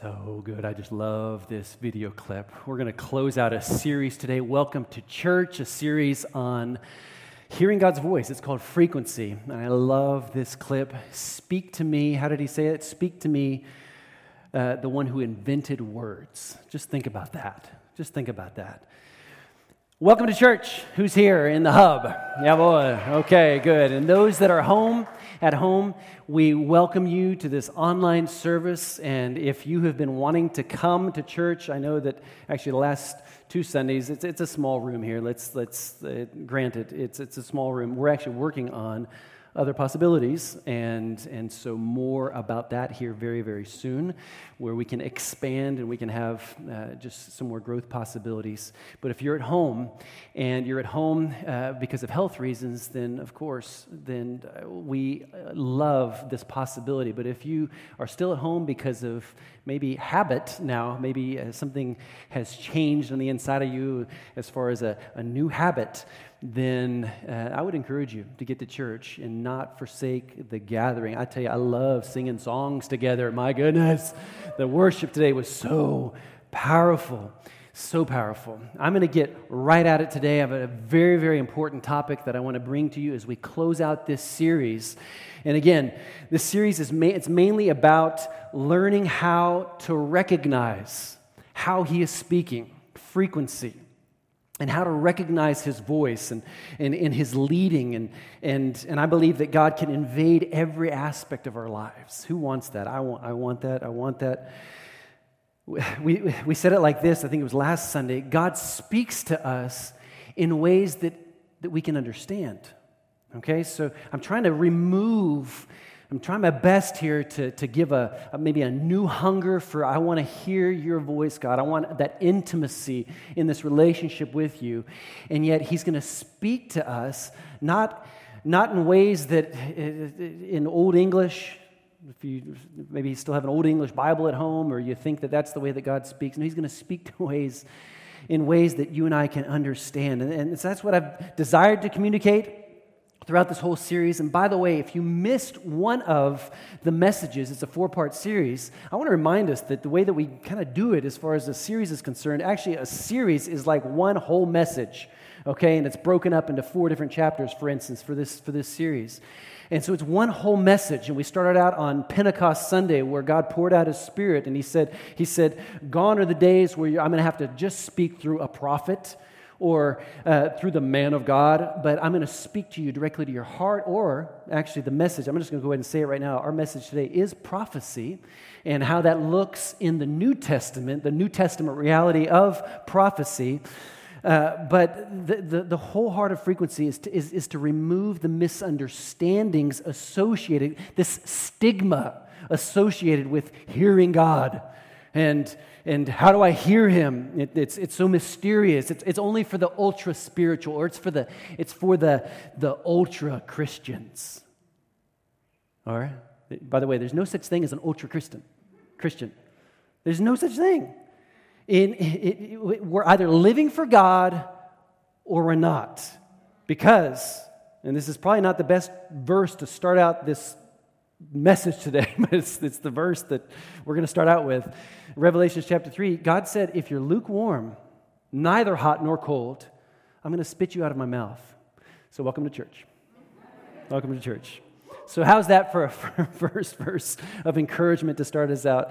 So good. I just love this video clip. We're going to close out a series today. Welcome to church, a series on hearing God's voice. It's called Frequency. And I love this clip. Speak to me. How did he say it? Speak to me, uh, the one who invented words. Just think about that. Just think about that. Welcome to church. Who's here in the hub? Yeah, boy. Okay, good. And those that are home, at home, we welcome you to this online service. And if you have been wanting to come to church, I know that actually the last two Sundays, it's, it's a small room here. Let's, let's uh, grant it, it's, it's a small room. We're actually working on other possibilities. And, and so, more about that here very, very soon, where we can expand and we can have uh, just some more growth possibilities. But if you're at home and you're at home uh, because of health reasons, then of course, then uh, we love this possibility. But if you are still at home because of maybe habit now, maybe uh, something has changed on the inside of you as far as a, a new habit, then uh, I would encourage you to get to church and not forsake the gathering. I tell you, I love singing songs together. My goodness, the worship today was so powerful. So powerful. I'm going to get right at it today. I have a very, very important topic that I want to bring to you as we close out this series. And again, this series is ma- it's mainly about learning how to recognize how he is speaking, frequency and how to recognize his voice and, and, and, his leading. And, and, and I believe that God can invade every aspect of our lives. Who wants that? I want, I want that. I want that. We, we said it like this, I think it was last Sunday God speaks to us in ways that, that we can understand. Okay, so I'm trying to remove I'm trying my best here to, to give a, a maybe a new hunger for I want to hear your voice, God. I want that intimacy in this relationship with you. And yet, He's going to speak to us, not, not in ways that eh, eh, in Old English, if you maybe you still have an Old English Bible at home, or you think that that's the way that God speaks. No, He's going to speak to ways in ways that you and I can understand. And, and that's what I've desired to communicate throughout this whole series. And by the way, if you missed one of the messages, it's a four part series, I want to remind us that the way that we kind of do it as far as a series is concerned, actually, a series is like one whole message, okay? And it's broken up into four different chapters, for instance, for this, for this series. And so it's one whole message. And we started out on Pentecost Sunday where God poured out his spirit. And he said, he said Gone are the days where I'm going to have to just speak through a prophet or uh, through the man of God, but I'm going to speak to you directly to your heart, or actually the message. I'm just going to go ahead and say it right now. Our message today is prophecy and how that looks in the New Testament, the New Testament reality of prophecy. Uh, but the, the, the, whole heart of frequency is to, is, is to remove the misunderstandings associated, this stigma associated with hearing God and and how do I hear him? It, it's, it's so mysterious. It's, it's only for the ultra spiritual, or it's for the, it's for the, the ultra Christians. All right? By the way, there's no such thing as an ultra Christian. Christian. There's no such thing. In, it, it, we're either living for God or we're not. Because, and this is probably not the best verse to start out this message today, but it's, it's the verse that we're going to start out with. Revelation chapter 3, God said, If you're lukewarm, neither hot nor cold, I'm going to spit you out of my mouth. So, welcome to church. welcome to church. So, how's that for a first verse of encouragement to start us out?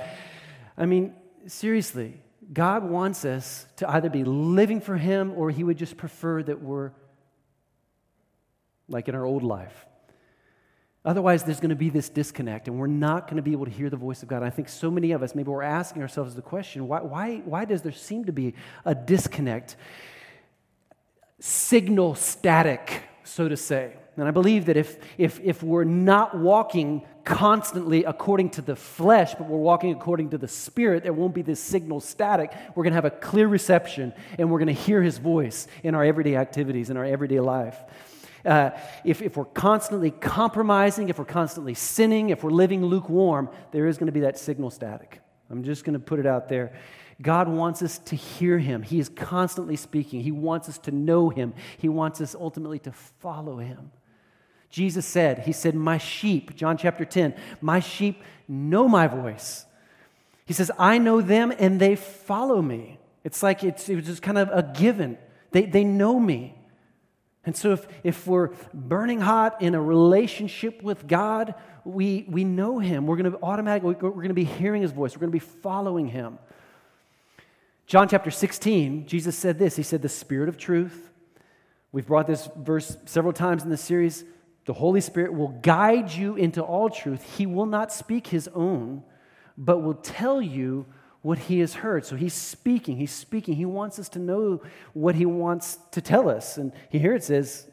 I mean, seriously, God wants us to either be living for Him or He would just prefer that we're like in our old life Otherwise, there's going to be this disconnect, and we're not going to be able to hear the voice of God. I think so many of us, maybe we're asking ourselves the question why, why, why does there seem to be a disconnect? Signal static, so to say. And I believe that if, if, if we're not walking constantly according to the flesh, but we're walking according to the spirit, there won't be this signal static. We're going to have a clear reception, and we're going to hear his voice in our everyday activities, in our everyday life. Uh, if, if we're constantly compromising, if we're constantly sinning, if we're living lukewarm, there is going to be that signal static. I'm just going to put it out there. God wants us to hear Him. He is constantly speaking. He wants us to know Him. He wants us ultimately to follow Him. Jesus said, He said, My sheep, John chapter 10, my sheep know my voice. He says, I know them and they follow me. It's like it's, it was just kind of a given. They, they know me. And so if, if we're burning hot in a relationship with God, we, we know Him. We're going to automatically, we're going to be hearing His voice. We're going to be following Him. John chapter 16, Jesus said this He said, The Spirit of truth. We've brought this verse several times in the series. The Holy Spirit will guide you into all truth. He will not speak His own, but will tell you what he has heard. So he's speaking, he's speaking. He wants us to know what he wants to tell us. And here it says,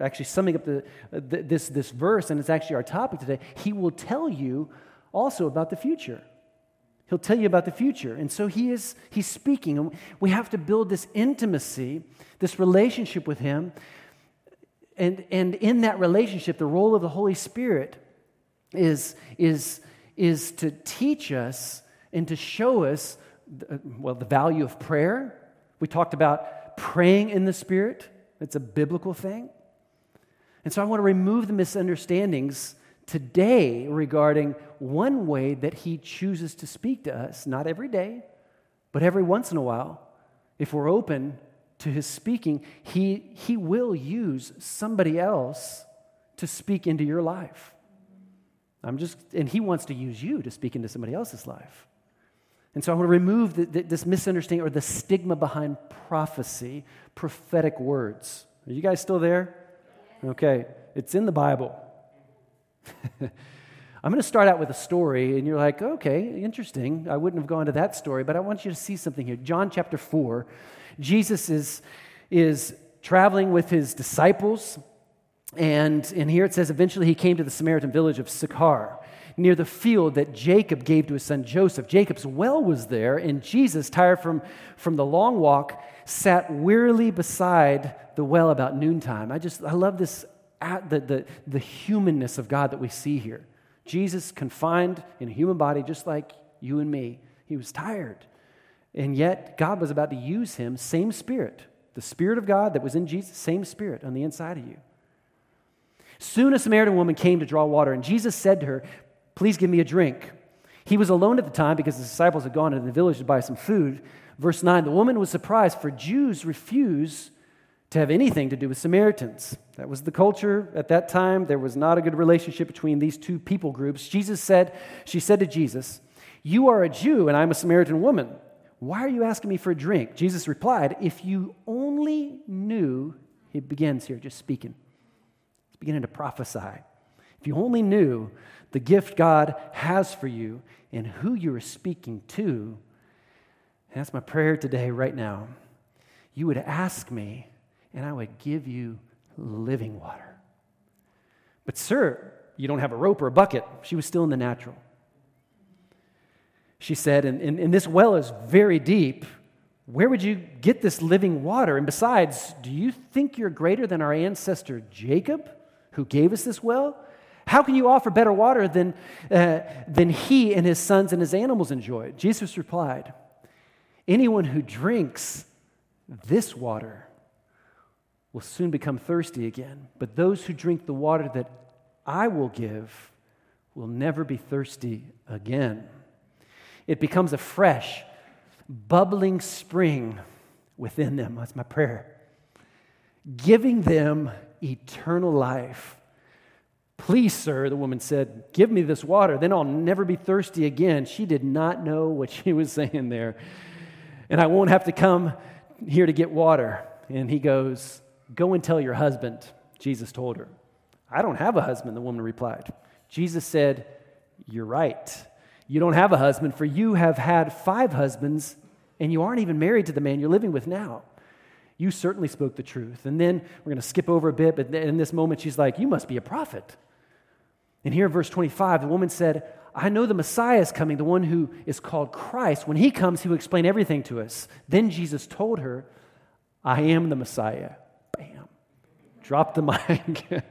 actually summing up the, this, this verse, and it's actually our topic today, he will tell you also about the future. He'll tell you about the future. And so he is he's speaking. And we have to build this intimacy, this relationship with him. And, and in that relationship, the role of the Holy Spirit is, is, is to teach us and to show us, uh, well, the value of prayer. We talked about praying in the Spirit, it's a biblical thing. And so I want to remove the misunderstandings today regarding one way that He chooses to speak to us, not every day, but every once in a while. If we're open to His speaking, He, he will use somebody else to speak into your life. I'm just, and He wants to use you to speak into somebody else's life. And so I want to remove the, the, this misunderstanding or the stigma behind prophecy, prophetic words. Are you guys still there? Okay, it's in the Bible. I'm going to start out with a story, and you're like, okay, interesting. I wouldn't have gone to that story, but I want you to see something here. John chapter 4, Jesus is, is traveling with his disciples, and, and here it says, eventually he came to the Samaritan village of Sychar near the field that Jacob gave to his son Joseph. Jacob's well was there, and Jesus, tired from, from the long walk, sat wearily beside the well about noontime. I just, I love this, the, the, the humanness of God that we see here. Jesus, confined in a human body, just like you and me, he was tired. And yet, God was about to use him, same spirit. The Spirit of God that was in Jesus, same Spirit on the inside of you. Soon a Samaritan woman came to draw water, and Jesus said to her, Please give me a drink. He was alone at the time because the disciples had gone into the village to buy some food. Verse 9 The woman was surprised, for Jews refuse to have anything to do with Samaritans. That was the culture at that time. There was not a good relationship between these two people groups. Jesus said, She said to Jesus, You are a Jew, and I'm a Samaritan woman. Why are you asking me for a drink? Jesus replied, If you only knew, he begins here just speaking. He's beginning to prophesy. If you only knew the gift God has for you and who you are speaking to. And that's my prayer today, right now. You would ask me, and I would give you living water. But, sir, you don't have a rope or a bucket. She was still in the natural. She said, and, and, and this well is very deep. Where would you get this living water? And besides, do you think you're greater than our ancestor Jacob, who gave us this well? How can you offer better water than, uh, than he and his sons and his animals enjoyed? Jesus replied, Anyone who drinks this water will soon become thirsty again, but those who drink the water that I will give will never be thirsty again. It becomes a fresh, bubbling spring within them. That's my prayer. Giving them eternal life Please, sir, the woman said, give me this water, then I'll never be thirsty again. She did not know what she was saying there. And I won't have to come here to get water. And he goes, Go and tell your husband, Jesus told her. I don't have a husband, the woman replied. Jesus said, You're right. You don't have a husband, for you have had five husbands, and you aren't even married to the man you're living with now. You certainly spoke the truth. And then we're going to skip over a bit, but in this moment, she's like, You must be a prophet. And here in verse 25, the woman said, I know the Messiah is coming, the one who is called Christ. When he comes, he will explain everything to us. Then Jesus told her, I am the Messiah. Bam. Drop the mic.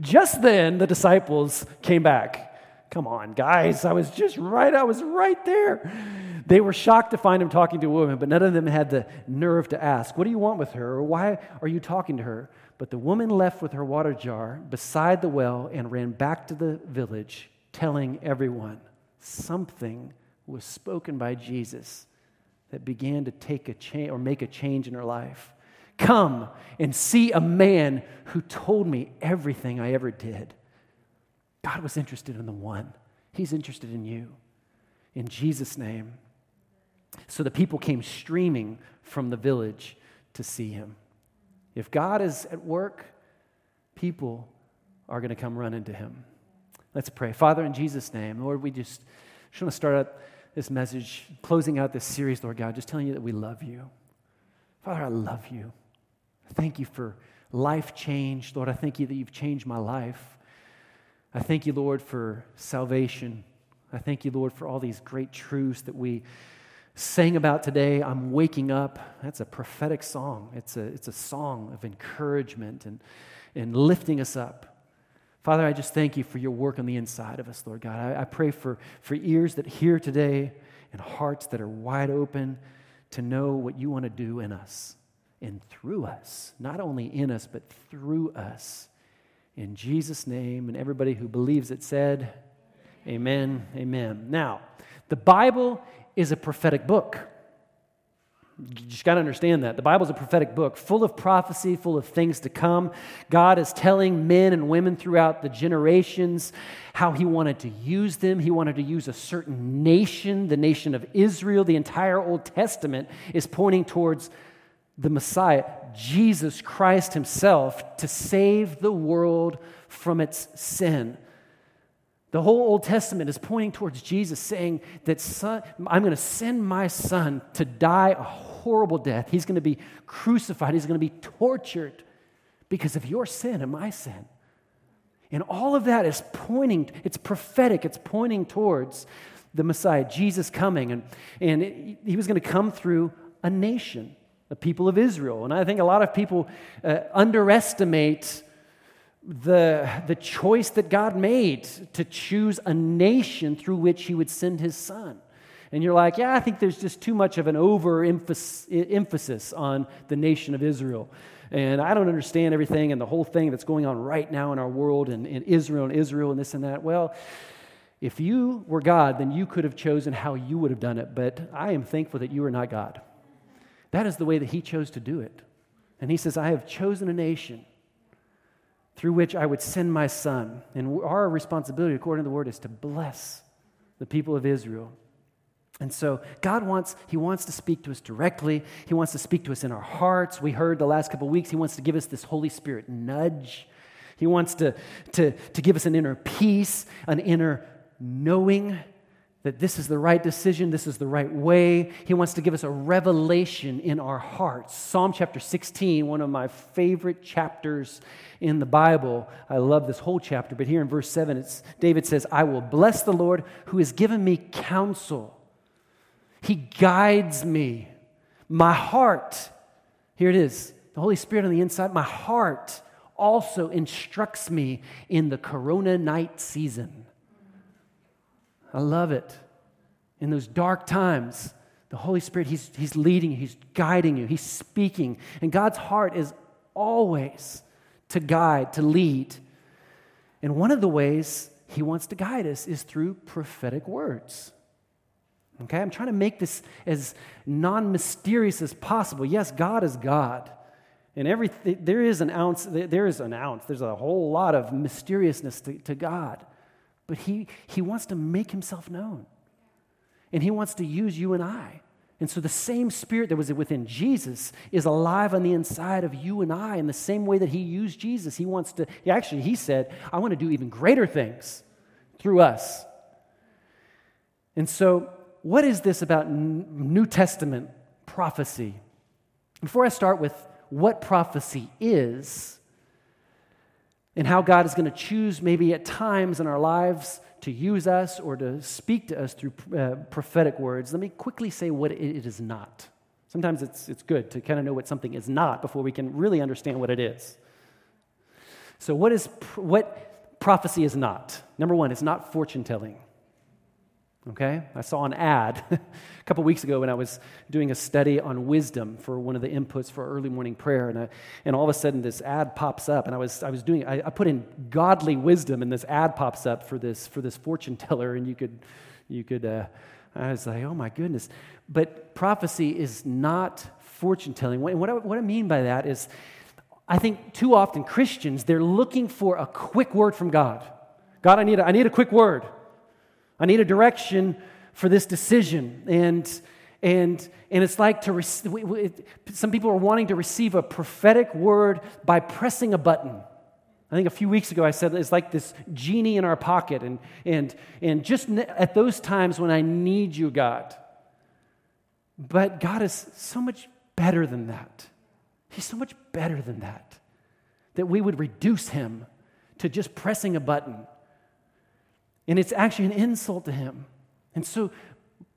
just then, the disciples came back. Come on, guys. I was just right. I was right there. They were shocked to find him talking to a woman, but none of them had the nerve to ask, What do you want with her? Or why are you talking to her? But the woman left with her water jar beside the well and ran back to the village, telling everyone, Something was spoken by Jesus that began to take a change or make a change in her life. Come and see a man who told me everything I ever did. God was interested in the one, He's interested in you. In Jesus' name. So the people came streaming from the village to see him. If God is at work, people are going to come running to him. Let's pray. Father, in Jesus' name, Lord, we just, just want to start out this message, closing out this series, Lord God, just telling you that we love you. Father, I love you. Thank you for life change. Lord, I thank you that you've changed my life. I thank you, Lord, for salvation. I thank you, Lord, for all these great truths that we sang about today. I'm waking up. That's a prophetic song. It's a, it's a song of encouragement and, and lifting us up. Father, I just thank you for your work on the inside of us, Lord God. I, I pray for, for ears that hear today and hearts that are wide open to know what you want to do in us and through us, not only in us, but through us. In Jesus' name, and everybody who believes it said, Amen. Amen. Now, the Bible is a prophetic book. You just got to understand that. The Bible is a prophetic book full of prophecy, full of things to come. God is telling men and women throughout the generations how He wanted to use them. He wanted to use a certain nation, the nation of Israel. The entire Old Testament is pointing towards the Messiah, Jesus Christ Himself, to save the world from its sin. The whole Old Testament is pointing towards Jesus, saying that son, I'm going to send my son to die a horrible death. He's going to be crucified, he's going to be tortured because of your sin and my sin. And all of that is pointing, it's prophetic, it's pointing towards the Messiah, Jesus coming. And, and he was going to come through a nation the people of Israel. And I think a lot of people uh, underestimate the, the choice that God made to choose a nation through which he would send his son. And you're like, yeah, I think there's just too much of an over emphasis on the nation of Israel. And I don't understand everything and the whole thing that's going on right now in our world and in Israel and Israel and this and that. Well, if you were God, then you could have chosen how you would have done it. But I am thankful that you are not God. That is the way that he chose to do it. And he says, I have chosen a nation through which I would send my son. And our responsibility, according to the word, is to bless the people of Israel. And so God wants, He wants to speak to us directly. He wants to speak to us in our hearts. We heard the last couple weeks, He wants to give us this Holy Spirit nudge. He wants to, to, to give us an inner peace, an inner knowing that this is the right decision, this is the right way. He wants to give us a revelation in our hearts. Psalm chapter 16, one of my favorite chapters in the Bible. I love this whole chapter, but here in verse 7, it's, David says, I will bless the Lord who has given me counsel. He guides me. My heart, here it is, the Holy Spirit on the inside, my heart also instructs me in the corona night season. I love it. In those dark times, the Holy Spirit, he's, he's leading you, He's guiding you, He's speaking. And God's heart is always to guide, to lead. And one of the ways He wants to guide us is through prophetic words. Okay, I'm trying to make this as non mysterious as possible. Yes, God is God. And everything, there is an ounce, there is an ounce, there's a whole lot of mysteriousness to, to God. But he, he wants to make himself known. And he wants to use you and I. And so the same spirit that was within Jesus is alive on the inside of you and I in the same way that he used Jesus. He wants to, he actually, he said, I want to do even greater things through us. And so, what is this about New Testament prophecy? Before I start with what prophecy is, and how God is going to choose, maybe at times in our lives, to use us or to speak to us through uh, prophetic words, let me quickly say what it is not. Sometimes it's, it's good to kind of know what something is not before we can really understand what it is. So, what, is, what prophecy is not? Number one, it's not fortune telling. Okay? I saw an ad a couple weeks ago when I was doing a study on wisdom for one of the inputs for early morning prayer. And, I, and all of a sudden, this ad pops up. And I was, I was doing, I, I put in godly wisdom, and this ad pops up for this, for this fortune teller. And you could, You could, uh, I was like, oh my goodness. But prophecy is not fortune telling. What I, what I mean by that is, I think too often Christians, they're looking for a quick word from God. God, I need a, I need a quick word. I need a direction for this decision. And, and, and it's like to receive, some people are wanting to receive a prophetic word by pressing a button. I think a few weeks ago I said it's like this genie in our pocket. And, and, and just at those times when I need you, God. But God is so much better than that. He's so much better than that. That we would reduce him to just pressing a button. And it's actually an insult to him. And so,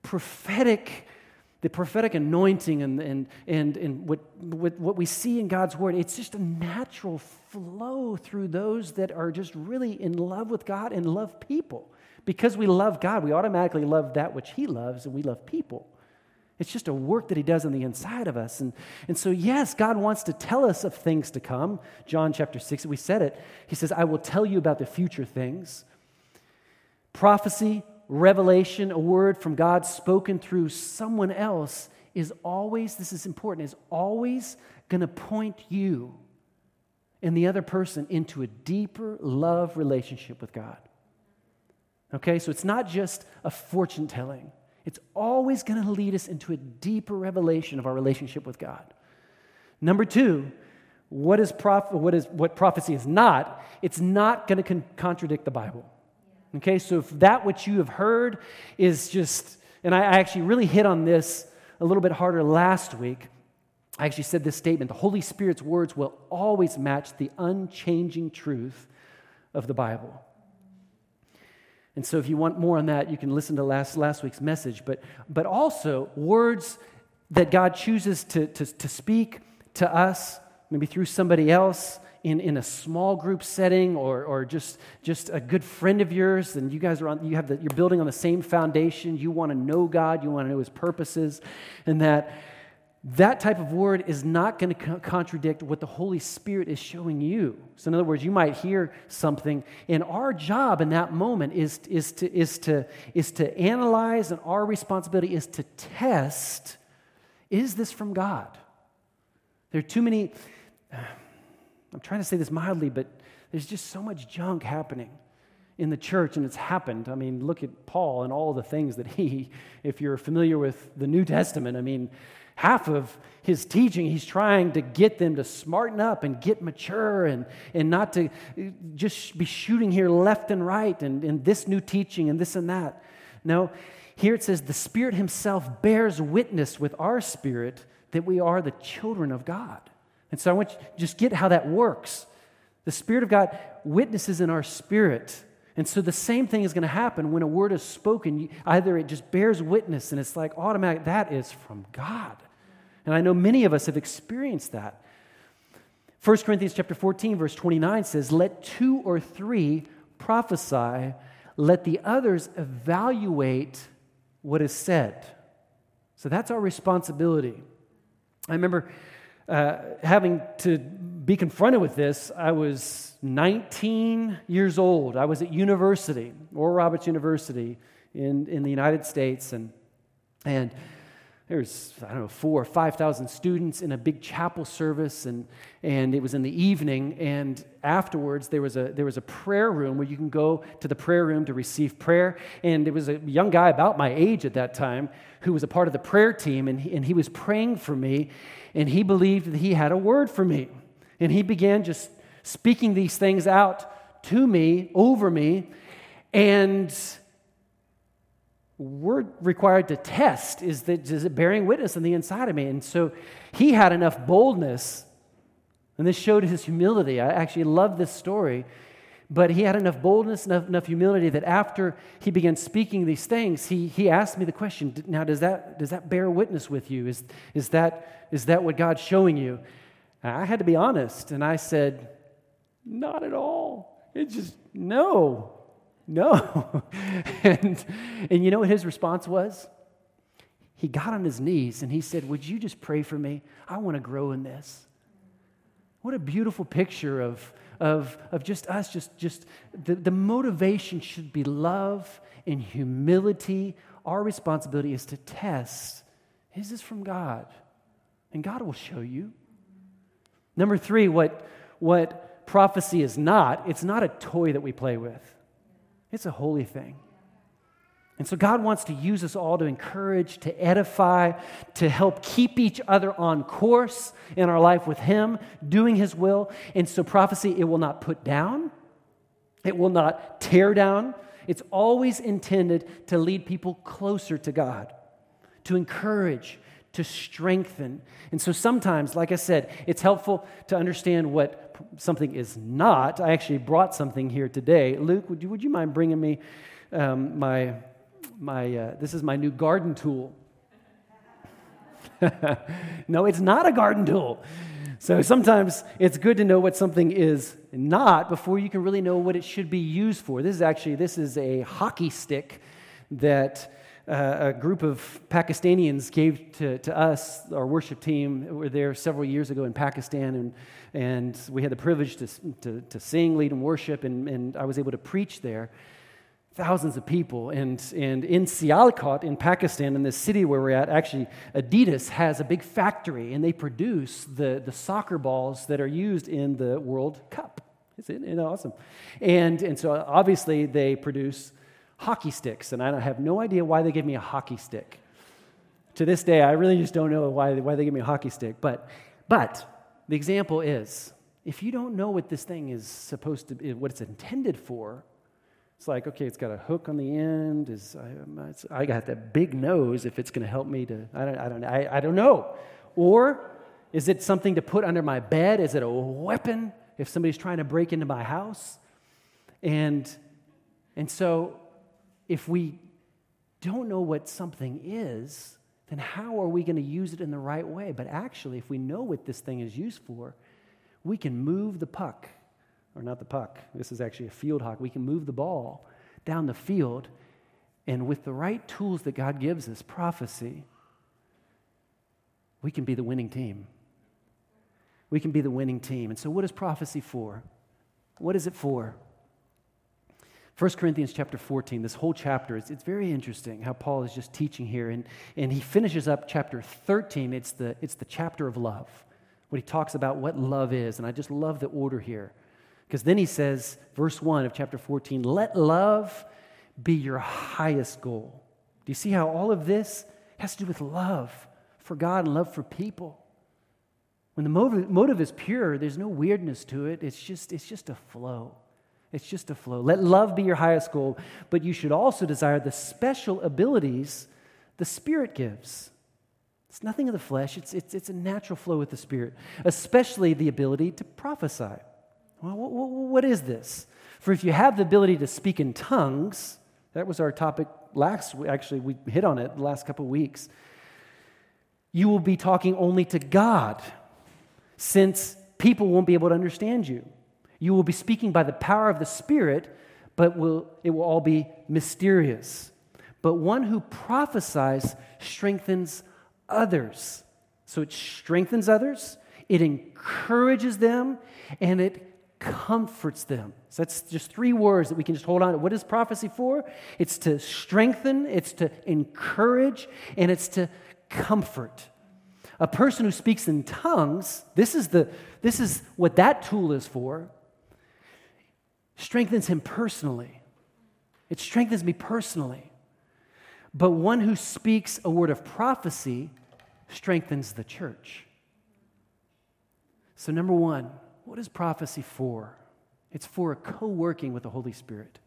prophetic, the prophetic anointing and, and, and, and what, what, what we see in God's word, it's just a natural flow through those that are just really in love with God and love people. Because we love God, we automatically love that which He loves, and we love people. It's just a work that He does on the inside of us. And, and so, yes, God wants to tell us of things to come. John chapter 6, we said it. He says, I will tell you about the future things. Prophecy, revelation, a word from God spoken through someone else is always, this is important, is always going to point you and the other person into a deeper love relationship with God. Okay, so it's not just a fortune telling. It's always going to lead us into a deeper revelation of our relationship with God. Number two, what is, prof- what is what prophecy is not? It's not going to con- contradict the Bible. Okay, so if that which you have heard is just, and I actually really hit on this a little bit harder last week. I actually said this statement the Holy Spirit's words will always match the unchanging truth of the Bible. And so, if you want more on that, you can listen to last, last week's message. But, but also, words that God chooses to, to, to speak to us, maybe through somebody else in, in a small group setting or, or just, just a good friend of yours, and you guys are on, you have the, you're building on the same foundation. You want to know God, you want to know His purposes, and that that type of word is not going to co- contradict what the Holy Spirit is showing you. So, in other words, you might hear something, and our job in that moment is, is, to, is, to, is to analyze, and our responsibility is to test is this from God? There are too many, I'm trying to say this mildly, but there's just so much junk happening in the church, and it's happened. I mean, look at Paul and all the things that he, if you're familiar with the New Testament, I mean, half of his teaching, he's trying to get them to smarten up and get mature and, and not to just be shooting here left and right and, and this new teaching and this and that. No, here it says, the Spirit Himself bears witness with our spirit that we are the children of God. And so I want you to just get how that works. The Spirit of God witnesses in our spirit. And so the same thing is going to happen when a word is spoken. Either it just bears witness and it's like automatic, that is from God. And I know many of us have experienced that. 1 Corinthians chapter 14, verse 29 says, Let two or three prophesy, let the others evaluate what is said. So that's our responsibility. I remember uh, having to be confronted with this. I was 19 years old. I was at university, Oral Roberts University in, in the United States, and, and there's I don't know four or five thousand students in a big chapel service, and and it was in the evening. And afterwards, there was a there was a prayer room where you can go to the prayer room to receive prayer. And there was a young guy about my age at that time who was a part of the prayer team, and he, and he was praying for me, and he believed that he had a word for me, and he began just speaking these things out to me over me, and we're required to test is that is it bearing witness on the inside of me? And so he had enough boldness and this showed his humility. I actually love this story but he had enough boldness enough, enough humility that after he began speaking these things he, he asked me the question now does that, does that bear witness with you? Is, is, that, is that what god's showing you? And i had to be honest and i said not at all. It just no no. and, and you know what his response was? He got on his knees and he said, Would you just pray for me? I want to grow in this. What a beautiful picture of, of, of just us, just, just the, the motivation should be love and humility. Our responsibility is to test is this from God? And God will show you. Number three, what, what prophecy is not, it's not a toy that we play with, it's a holy thing. And so God wants to use us all to encourage, to edify, to help keep each other on course in our life with Him, doing His will. And so prophecy, it will not put down, it will not tear down. It's always intended to lead people closer to God, to encourage, to strengthen. And so sometimes, like I said, it's helpful to understand what something is not. I actually brought something here today. Luke, would you, would you mind bringing me um, my, my uh, this is my new garden tool. no, it's not a garden tool. So sometimes it's good to know what something is not before you can really know what it should be used for. This is actually this is a hockey stick that uh, a group of Pakistanians gave to, to us, our worship team. We were there several years ago in Pakistan, and, and we had the privilege to, to, to sing, lead, and worship, and, and I was able to preach there. Thousands of people. And, and in Sialkot, in Pakistan, in the city where we're at, actually, Adidas has a big factory, and they produce the, the soccer balls that are used in the World Cup. Isn't it awesome? And, and so obviously, they produce hockey sticks, and I have no idea why they gave me a hockey stick. To this day, I really just don't know why, why they gave me a hockey stick. But, but the example is if you don't know what this thing is supposed to be, what it's intended for, it's like, okay, it's got a hook on the end. Is I, I got that big nose if it's going to help me to, I don't, I, don't, I, I don't know. Or is it something to put under my bed? Is it a weapon if somebody's trying to break into my house? And, and so if we don't know what something is, then how are we going to use it in the right way? But actually, if we know what this thing is used for, we can move the puck, or not the puck, this is actually a field hockey. We can move the ball down the field, and with the right tools that God gives us, prophecy, we can be the winning team. We can be the winning team. And so, what is prophecy for? What is it for? 1 Corinthians chapter 14, this whole chapter, it's, it's very interesting how Paul is just teaching here. And, and he finishes up chapter 13. It's the, it's the chapter of love, when he talks about what love is. And I just love the order here. Because then he says, verse 1 of chapter 14, let love be your highest goal. Do you see how all of this has to do with love for God and love for people? When the motive, motive is pure, there's no weirdness to it. It's just, it's just a flow. It's just a flow. Let love be your highest goal, but you should also desire the special abilities the Spirit gives. It's nothing of the flesh, it's, it's, it's a natural flow with the Spirit, especially the ability to prophesy. Well, what, what is this? For if you have the ability to speak in tongues, that was our topic last, actually, we hit on it the last couple of weeks. You will be talking only to God, since people won't be able to understand you. You will be speaking by the power of the Spirit, but will, it will all be mysterious. But one who prophesies strengthens others. So it strengthens others, it encourages them, and it comforts them. So that's just three words that we can just hold on to. What is prophecy for? It's to strengthen, it's to encourage, and it's to comfort. A person who speaks in tongues, this is, the, this is what that tool is for strengthens him personally. It strengthens me personally. But one who speaks a word of prophecy strengthens the church. So, number one, what is prophecy for? It's for co working with the Holy Spirit.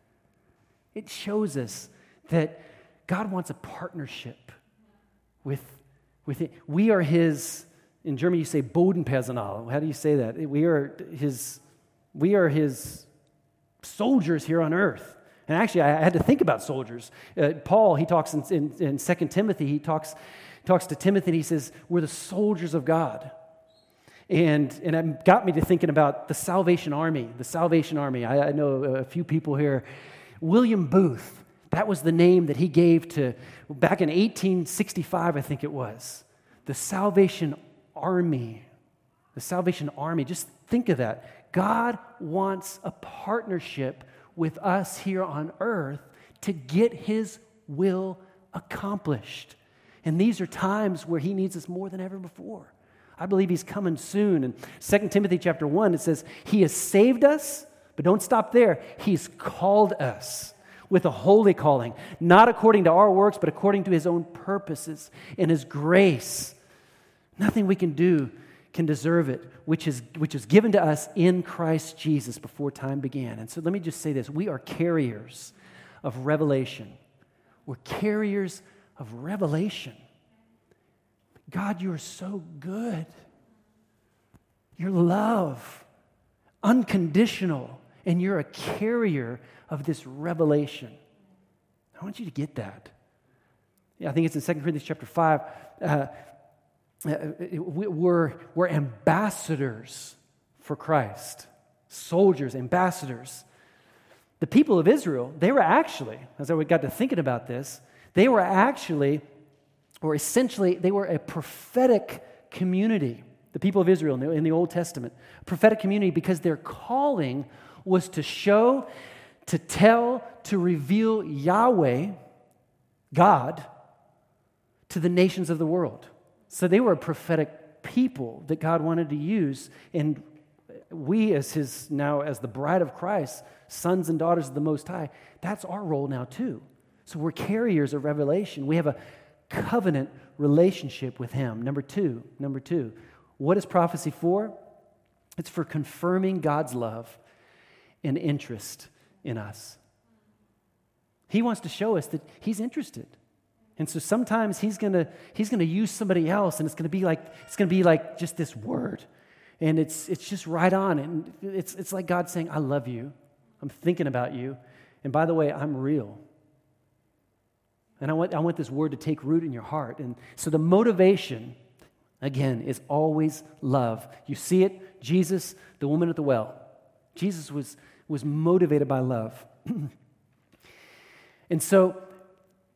It shows us that God wants a partnership with, with it. We are His, in German you say Bodenpersonal. How do you say that? We are His, we are His soldiers here on earth. And actually, I had to think about soldiers. Uh, Paul, he talks in, in, in 2 Timothy, he talks, talks to Timothy and he says, We're the soldiers of God. And, and it got me to thinking about the Salvation Army. The Salvation Army. I, I know a few people here. William Booth, that was the name that he gave to, back in 1865, I think it was, the Salvation Army the Salvation Army. Just think of that. God wants a partnership with us here on earth to get his will accomplished. And these are times where he needs us more than ever before. I believe he's coming soon. In 2 Timothy chapter 1, it says, He has saved us, but don't stop there. He's called us with a holy calling, not according to our works, but according to his own purposes and his grace. Nothing we can do can deserve it, which is, which is given to us in Christ Jesus before time began. And so let me just say this we are carriers of revelation. We're carriers of revelation. God, you are so good. Your love, unconditional, and you're a carrier of this revelation. I want you to get that. Yeah, I think it's in 2 Corinthians chapter 5. Uh, Uh, uh, uh, we're, we're ambassadors for Christ, soldiers, ambassadors. The people of Israel, they were actually, as I got to thinking about this, they were actually, or essentially, they were a prophetic community. The people of Israel in the, in the Old Testament, prophetic community because their calling was to show, to tell, to reveal Yahweh, God, to the nations of the world. So they were a prophetic people that God wanted to use. And we, as his now, as the bride of Christ, sons and daughters of the Most High, that's our role now too. So we're carriers of revelation. We have a covenant relationship with him. Number two, number two, what is prophecy for? It's for confirming God's love and interest in us. He wants to show us that he's interested. And so sometimes he's gonna he's gonna use somebody else, and it's gonna be like it's gonna be like just this word, and it's it's just right on, and it's it's like God saying, "I love you, I'm thinking about you. And by the way, I'm real. And I want, I want this word to take root in your heart. And so the motivation, again, is always love. You see it, Jesus, the woman at the well. Jesus was, was motivated by love. and so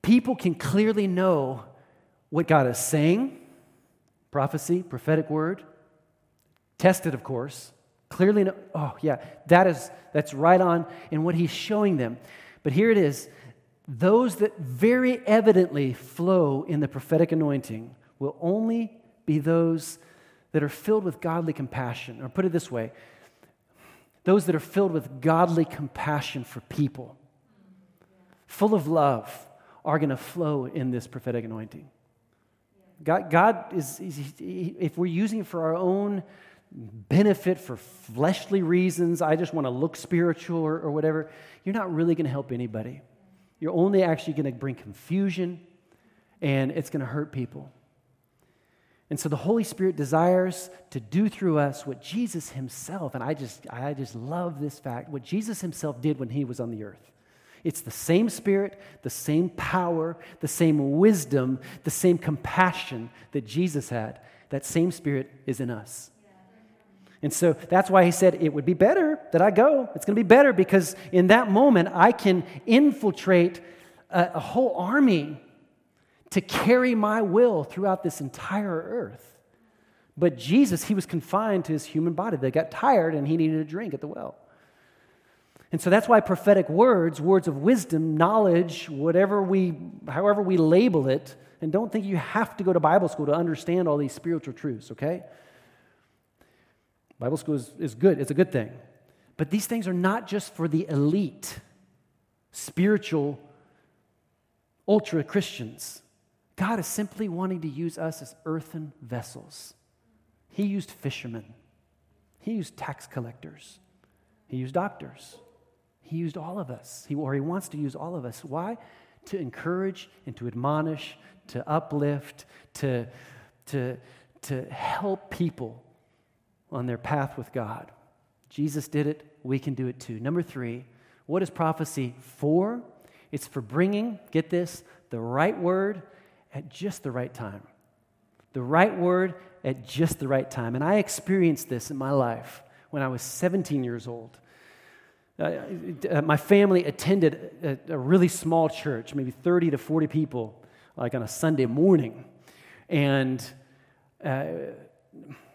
people can clearly know what God is saying prophecy, prophetic word, tested, of course, Clearly, no, oh, yeah, that is, that's right on in what he's showing them. But here it is those that very evidently flow in the prophetic anointing will only be those that are filled with godly compassion. Or put it this way those that are filled with godly compassion for people, full of love, are going to flow in this prophetic anointing. God, God is, if we're using it for our own benefit for fleshly reasons, I just want to look spiritual or, or whatever, you're not really going to help anybody. You're only actually going to bring confusion and it's going to hurt people. And so the Holy Spirit desires to do through us what Jesus himself, and I just, I just love this fact, what Jesus himself did when he was on the earth. It's the same spirit, the same power, the same wisdom, the same compassion that Jesus had. That same spirit is in us. And so that's why he said it would be better that I go. It's going to be better because in that moment I can infiltrate a, a whole army to carry my will throughout this entire earth. But Jesus, he was confined to his human body. They got tired and he needed a drink at the well. And so that's why prophetic words, words of wisdom, knowledge, whatever we, however we label it, and don't think you have to go to Bible school to understand all these spiritual truths, okay? Bible school is, is good, it's a good thing. But these things are not just for the elite, spiritual, ultra Christians. God is simply wanting to use us as earthen vessels. He used fishermen, He used tax collectors, He used doctors, He used all of us, he, or He wants to use all of us. Why? To encourage and to admonish, to uplift, to, to, to help people on their path with God. Jesus did it, we can do it too. Number three, what is prophecy for? It's for bringing, get this, the right word at just the right time. The right word at just the right time. And I experienced this in my life when I was 17 years old. Uh, uh, my family attended a, a, really small church, maybe 30 to 40 people, like on a Sunday morning. And uh,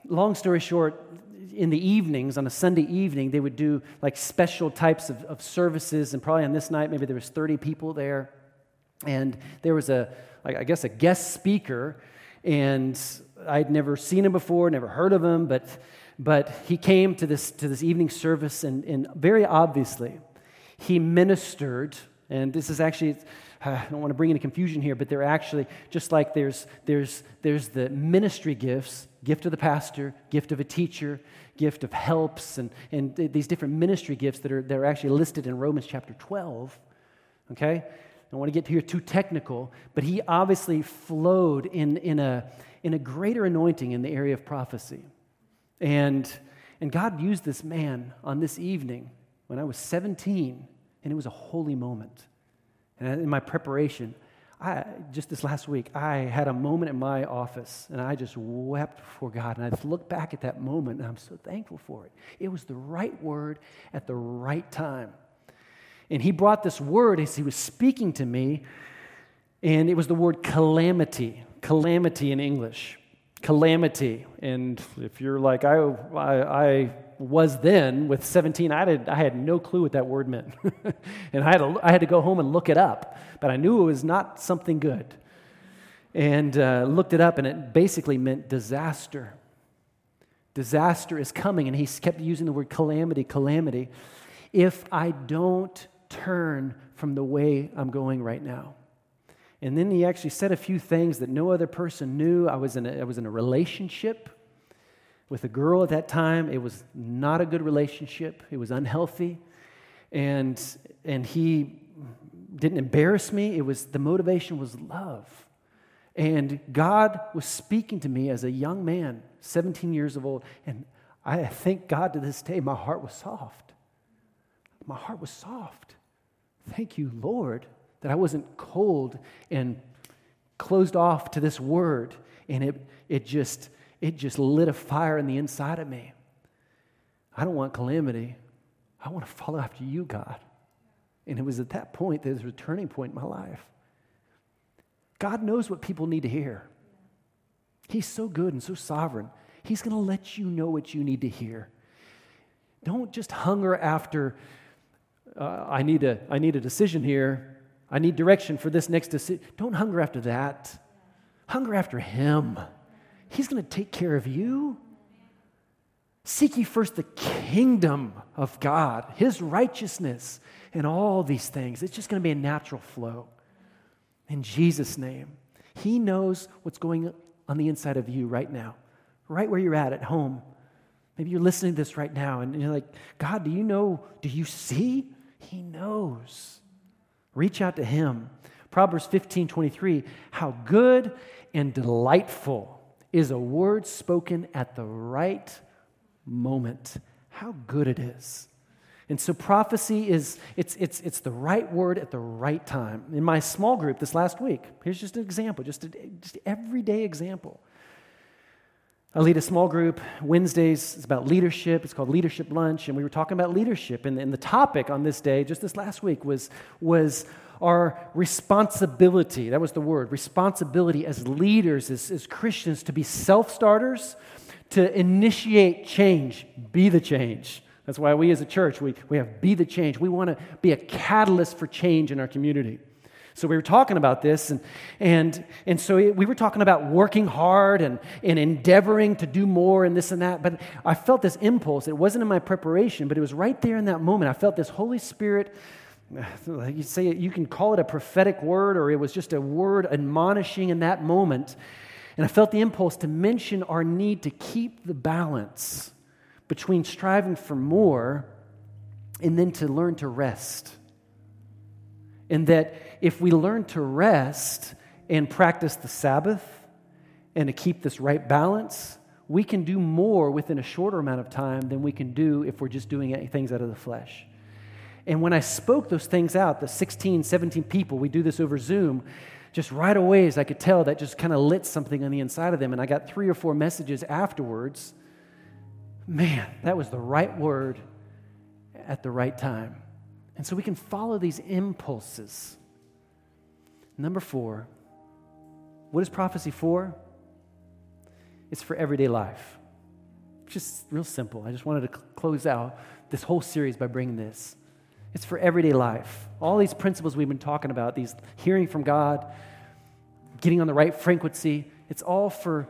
long story short, in the evenings, on a Sunday evening, they would do like special types of, of services. And probably on this night, maybe there was 30 people there. And there was a, I guess, a guest speaker. And I'd never seen him before, never heard of him, but, but he came to this, to this evening service, and, and very obviously, he ministered. And this is actually, I don't want to bring any confusion here, but they're actually just like there's, there's, there's the ministry gifts gift of the pastor, gift of a teacher, gift of helps, and, and these different ministry gifts that are, that are actually listed in Romans chapter 12. Okay? I don't want to get here too technical, but he obviously flowed in, in, a, in a greater anointing in the area of prophecy. And, and God used this man on this evening when I was 17, and it was a holy moment. And in my preparation, I, just this last week, I had a moment in my office and I just wept before God. And I just looked back at that moment and I'm so thankful for it. It was the right word at the right time. And he brought this word as he was speaking to me, and it was the word calamity. Calamity in English. Calamity. And if you're like I, I, I was then with 17, I had, I had no clue what that word meant. and I had, to, I had to go home and look it up, but I knew it was not something good. And uh, looked it up, and it basically meant disaster. Disaster is coming, and he kept using the word calamity, calamity. If I don't turn from the way I'm going right now. And then he actually said a few things that no other person knew. I was in a, I was in a relationship with a girl at that time. It was not a good relationship, it was unhealthy. And, and he didn't embarrass me. It was the motivation was love. And God was speaking to me as a young man, 17 years of old. And I thank God to this day, my heart was soft. My heart was soft. Thank you, Lord, that I wasn't cold and closed off to this word. And it, it just it just lit a fire in the inside of me. I don't want calamity. I want to follow after you, God. And it was at that point that was a turning point in my life. God knows what people need to hear. He's so good and so sovereign. He's going to let you know what you need to hear. Don't just hunger after, uh, I, need a, I need a decision here. I need direction for this next decision. Don't hunger after that. Hunger after Him. He's going to take care of you. Seek ye first the kingdom of God, His righteousness, and all these things. It's just going to be a natural flow. In Jesus' name. He knows what's going on the inside of you right now, right where you're at at home. Maybe you're listening to this right now and you're like, God, do you know? Do you see? He knows. Reach out to Him. Proverbs 15 23, how good and delightful is a word spoken at the right moment. How good it is. And so prophecy is it's, it's, it's the right word at the right time. In my small group this last week, here's just an example, just an just everyday example. I lead a small group Wednesdays. It's about leadership. It's called Leadership Lunch. And we were talking about leadership. And, and the topic on this day, just this last week, was, was our responsibility. That was the word responsibility as leaders, as, as Christians, to be self starters, to initiate change, be the change. That's why we as a church, we, we have be the change. We want to be a catalyst for change in our community. So we were talking about this, and, and, and so we were talking about working hard and, and endeavoring to do more and this and that. But I felt this impulse. It wasn't in my preparation, but it was right there in that moment. I felt this Holy Spirit you say you can call it a prophetic word or it was just a word admonishing in that moment and i felt the impulse to mention our need to keep the balance between striving for more and then to learn to rest and that if we learn to rest and practice the sabbath and to keep this right balance we can do more within a shorter amount of time than we can do if we're just doing things out of the flesh and when I spoke those things out, the 16, 17 people, we do this over Zoom, just right away, as I could tell, that just kind of lit something on the inside of them. And I got three or four messages afterwards. Man, that was the right word at the right time. And so we can follow these impulses. Number four, what is prophecy for? It's for everyday life. just real simple. I just wanted to close out this whole series by bringing this. It's for everyday life. All these principles we've been talking about, these hearing from God, getting on the right frequency, it's all for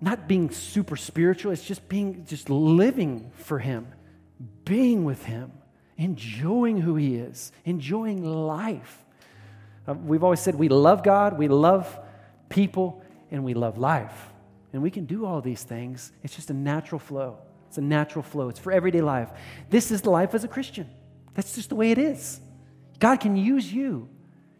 not being super spiritual, it's just being just living for him, being with him, enjoying who he is, enjoying life. Uh, we've always said we love God, we love people, and we love life. And we can do all these things. It's just a natural flow. It's a natural flow. It's for everyday life. This is the life as a Christian. That's just the way it is. God can use you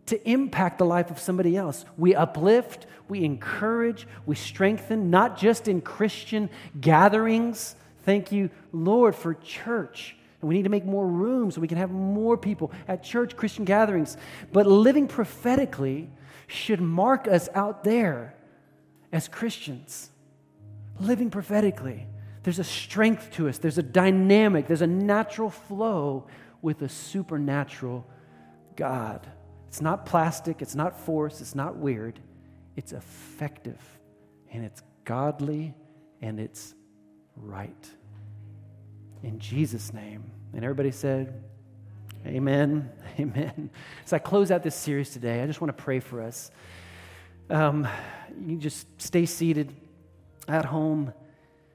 to impact the life of somebody else. We uplift, we encourage, we strengthen, not just in Christian gatherings. Thank you, Lord, for church. And we need to make more room so we can have more people at church, Christian gatherings. But living prophetically should mark us out there as Christians. Living prophetically. There's a strength to us, there's a dynamic, there's a natural flow with a supernatural God. It's not plastic, it's not force, it's not weird. It's effective and it's godly and it's right. In Jesus' name. And everybody said, Amen. Amen. As I close out this series today, I just want to pray for us. Um, you just stay seated at home,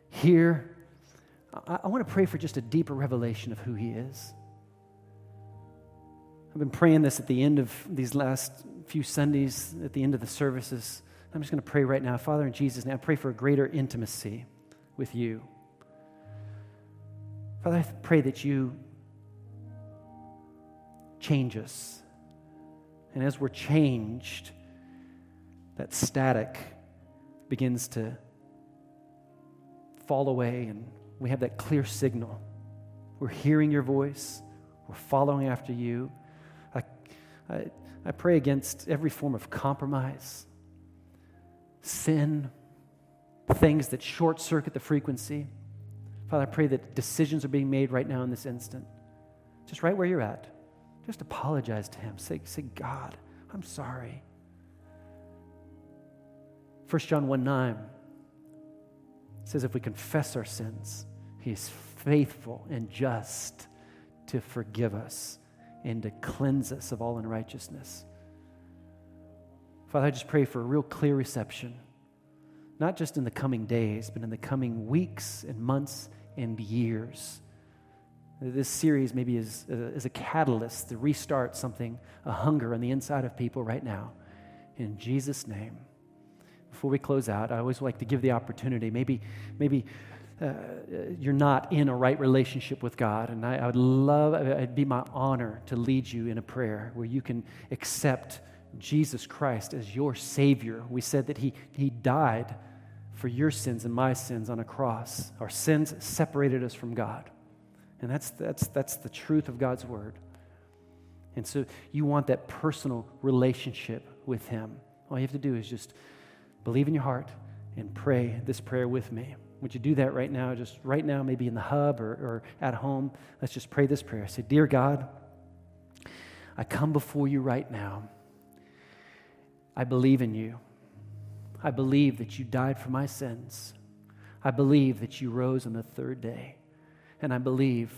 here. I, I want to pray for just a deeper revelation of who He is. I've been praying this at the end of these last few Sundays, at the end of the services. I'm just going to pray right now. Father, in Jesus' name, I pray for a greater intimacy with you. Father, I pray that you change us. And as we're changed, that static begins to fall away, and we have that clear signal. We're hearing your voice, we're following after you. I, I pray against every form of compromise, sin, things that short circuit the frequency. Father, I pray that decisions are being made right now in this instant. Just right where you're at. Just apologize to Him. Say, say God, I'm sorry. 1 John 1 9 says, If we confess our sins, He is faithful and just to forgive us and to cleanse us of all unrighteousness. Father, I just pray for a real clear reception, not just in the coming days, but in the coming weeks and months and years. This series maybe is, uh, is a catalyst to restart something, a hunger on the inside of people right now. In Jesus' name. Before we close out, I always like to give the opportunity. Maybe, maybe uh, you're not in a right relationship with God. And I, I, would love, it'd be my honor to lead you in a prayer where you can accept Jesus Christ as your Savior. We said that He, he died for your sins and my sins on a cross. Our sins separated us from God. And that's, that's, that's the truth of God's Word. And so you want that personal relationship with Him. All you have to do is just believe in your heart and pray this prayer with me. Would you do that right now? Just right now, maybe in the hub or, or at home. Let's just pray this prayer. Say, Dear God, I come before you right now. I believe in you. I believe that you died for my sins. I believe that you rose on the third day. And I believe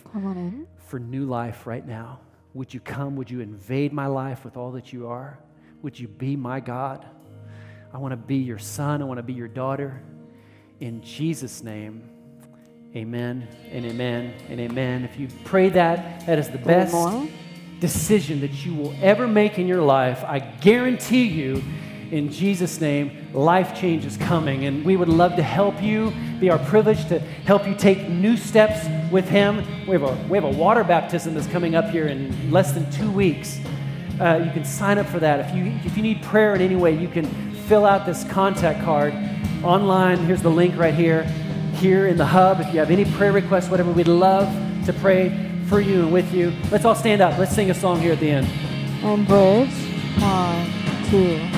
for new life right now. Would you come? Would you invade my life with all that you are? Would you be my God? I want to be your son. I want to be your daughter. In Jesus' name, amen and amen and amen. If you pray that, that is the best decision that you will ever make in your life. I guarantee you, in Jesus' name, life change is coming. And we would love to help you, be our privilege to help you take new steps with Him. We have a, we have a water baptism that's coming up here in less than two weeks. Uh, you can sign up for that. If you, if you need prayer in any way, you can fill out this contact card online. Here's the link right here, here in the hub. If you have any prayer requests, whatever, we'd love to pray for you and with you. Let's all stand up. Let's sing a song here at the end. Bridge. One, two.